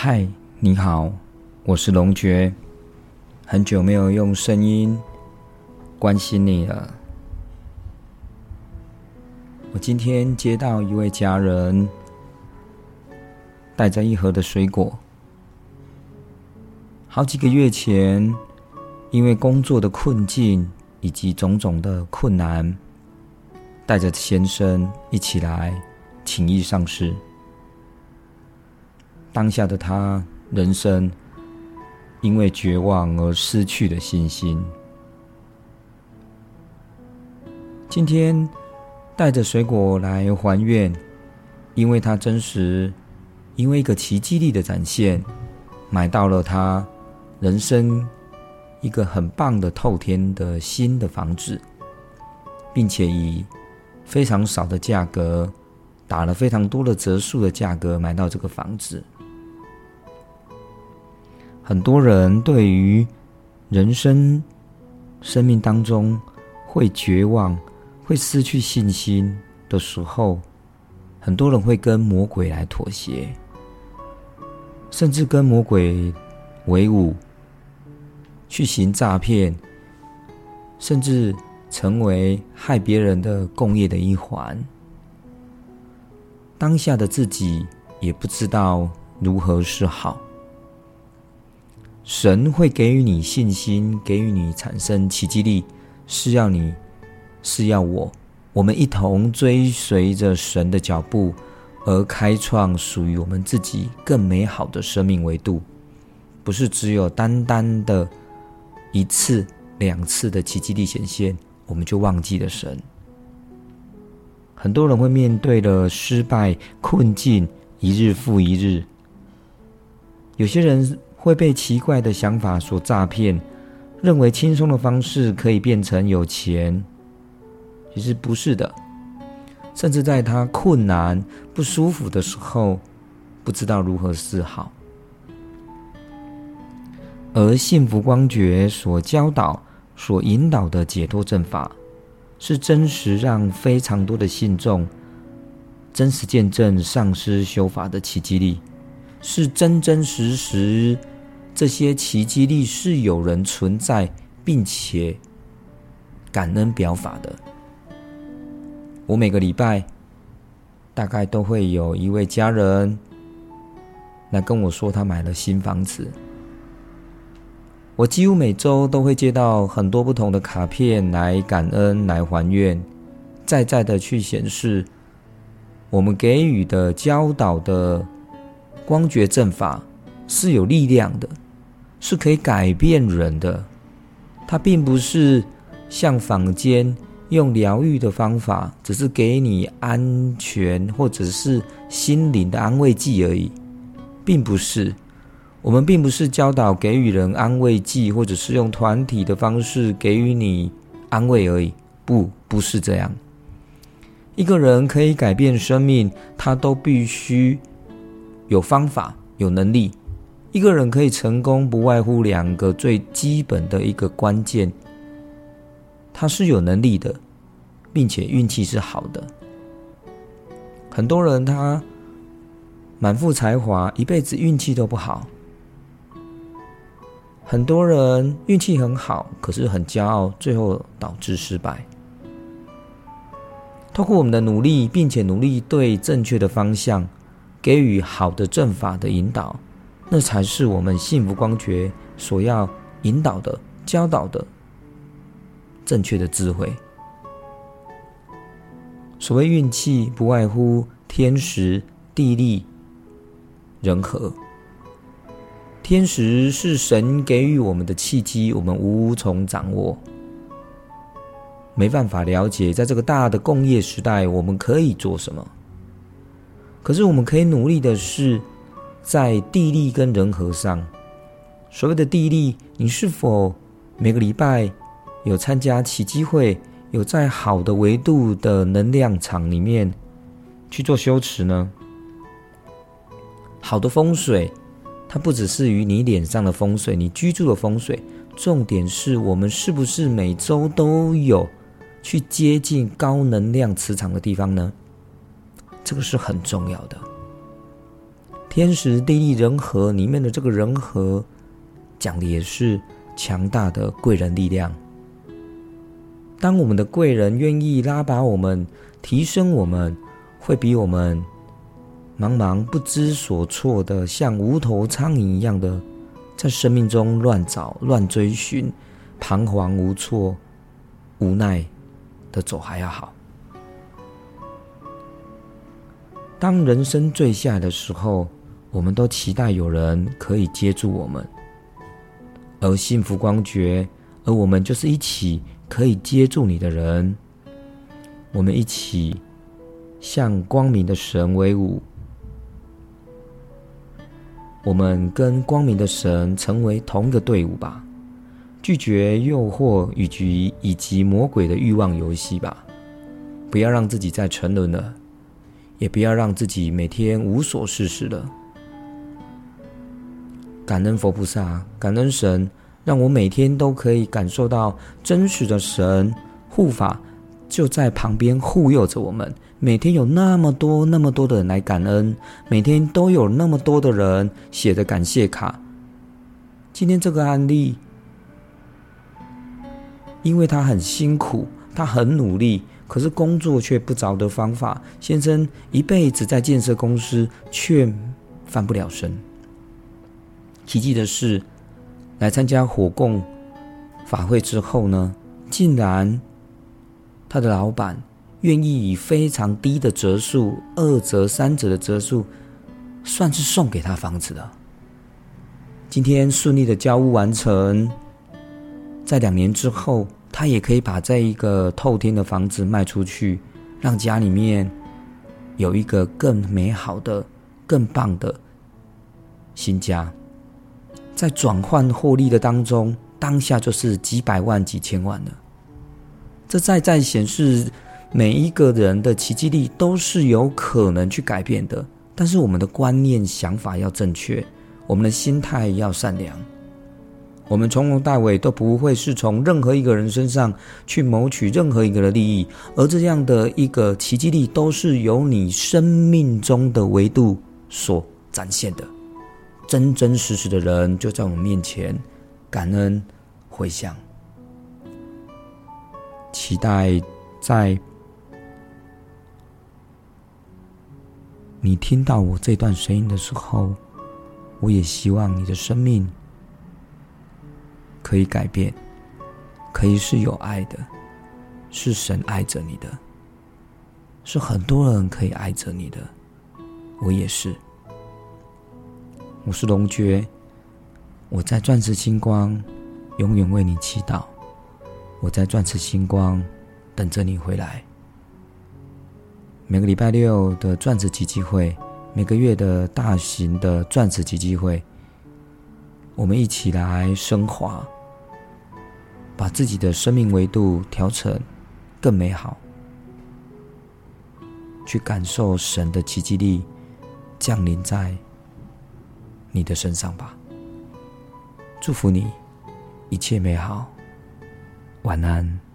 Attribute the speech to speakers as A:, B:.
A: 嗨，你好，我是龙觉，很久没有用声音关心你了。我今天接到一位家人带着一盒的水果，好几个月前，因为工作的困境以及种种的困难，带着先生一起来情谊上市。当下的他，人生因为绝望而失去了信心。今天带着水果来还愿，因为他真实，因为一个奇迹力的展现，买到了他人生一个很棒的透天的新的房子，并且以非常少的价格，打了非常多的折数的价格买到这个房子。很多人对于人生、生命当中会绝望、会失去信心的时候，很多人会跟魔鬼来妥协，甚至跟魔鬼为伍，去行诈骗，甚至成为害别人的共业的一环。当下的自己也不知道如何是好。神会给予你信心，给予你产生奇迹力，是要你，是要我，我们一同追随着神的脚步，而开创属于我们自己更美好的生命维度。不是只有单单的一次、两次的奇迹力显现，我们就忘记了神。很多人会面对的失败、困境，一日复一日。有些人。会被奇怪的想法所诈骗，认为轻松的方式可以变成有钱，其实不是的。甚至在他困难、不舒服的时候，不知道如何是好。而幸福光觉所教导、所引导的解脱正法，是真实让非常多的信众真实见证上师修法的奇迹力。是真真实实，这些奇迹力是有人存在，并且感恩表法的。我每个礼拜大概都会有一位家人来跟我说，他买了新房子。我几乎每周都会接到很多不同的卡片来感恩、来还愿，再再的去显示我们给予的教导的。光觉正法是有力量的，是可以改变人的。它并不是像坊间用疗愈的方法，只是给你安全或者是心灵的安慰剂而已，并不是。我们并不是教导给予人安慰剂，或者是用团体的方式给予你安慰而已。不，不是这样。一个人可以改变生命，他都必须。有方法，有能力，一个人可以成功，不外乎两个最基本的一个关键：他是有能力的，并且运气是好的。很多人他满腹才华，一辈子运气都不好；很多人运气很好，可是很骄傲，最后导致失败。通过我们的努力，并且努力对正确的方向。给予好的正法的引导，那才是我们幸福光觉所要引导的、教导的正确的智慧。所谓运气，不外乎天时、地利、人和。天时是神给予我们的契机，我们无从掌握，没办法了解，在这个大的工业时代，我们可以做什么。可是我们可以努力的是，在地利跟人和上。所谓的地利，你是否每个礼拜有参加奇机会，有在好的维度的能量场里面去做修持呢？好的风水，它不只是于你脸上的风水，你居住的风水，重点是我们是不是每周都有去接近高能量磁场的地方呢？这个是很重要的。天时地利人和里面的这个人和，讲的也是强大的贵人力量。当我们的贵人愿意拉拔我们、提升我们，会比我们茫茫不知所措的，像无头苍蝇一样的在生命中乱找、乱追寻、彷徨无措、无奈的走还要好。当人生坠下的时候，我们都期待有人可以接住我们，而幸福光觉，而我们就是一起。可以接住你的人，我们一起向光明的神威武。我们跟光明的神成为同一个队伍吧，拒绝诱惑以及以及魔鬼的欲望游戏吧，不要让自己再沉沦了，也不要让自己每天无所事事了。感恩佛菩萨，感恩神。让我每天都可以感受到真实的神护法就在旁边护佑着我们。每天有那么多那么多的人来感恩，每天都有那么多的人写的感谢卡。今天这个案例，因为他很辛苦，他很努力，可是工作却不着的方法。先生一辈子在建设公司，却翻不了身。奇迹的是。来参加火供法会之后呢，竟然他的老板愿意以非常低的折数，二折、三折的折数，算是送给他房子的。今天顺利的交屋完成，在两年之后，他也可以把这一个透天的房子卖出去，让家里面有一个更美好的、更棒的新家。在转换获利的当中，当下就是几百万、几千万了。这再再显示，每一个人的奇迹力都是有可能去改变的。但是我们的观念、想法要正确，我们的心态要善良。我们从头到尾都不会是从任何一个人身上去谋取任何一个的利益，而这样的一个奇迹力，都是由你生命中的维度所展现的。真真实实的人就在我们面前，感恩回向，期待在你听到我这段声音的时候，我也希望你的生命可以改变，可以是有爱的，是神爱着你的，是很多人可以爱着你的，我也是。我是龙爵，我在钻石星光永远为你祈祷。我在钻石星光等着你回来。每个礼拜六的钻石奇迹会，每个月的大型的钻石奇迹会，我们一起来升华，把自己的生命维度调成更美好，去感受神的奇迹力降临在。你的身上吧，祝福你，一切美好，晚安。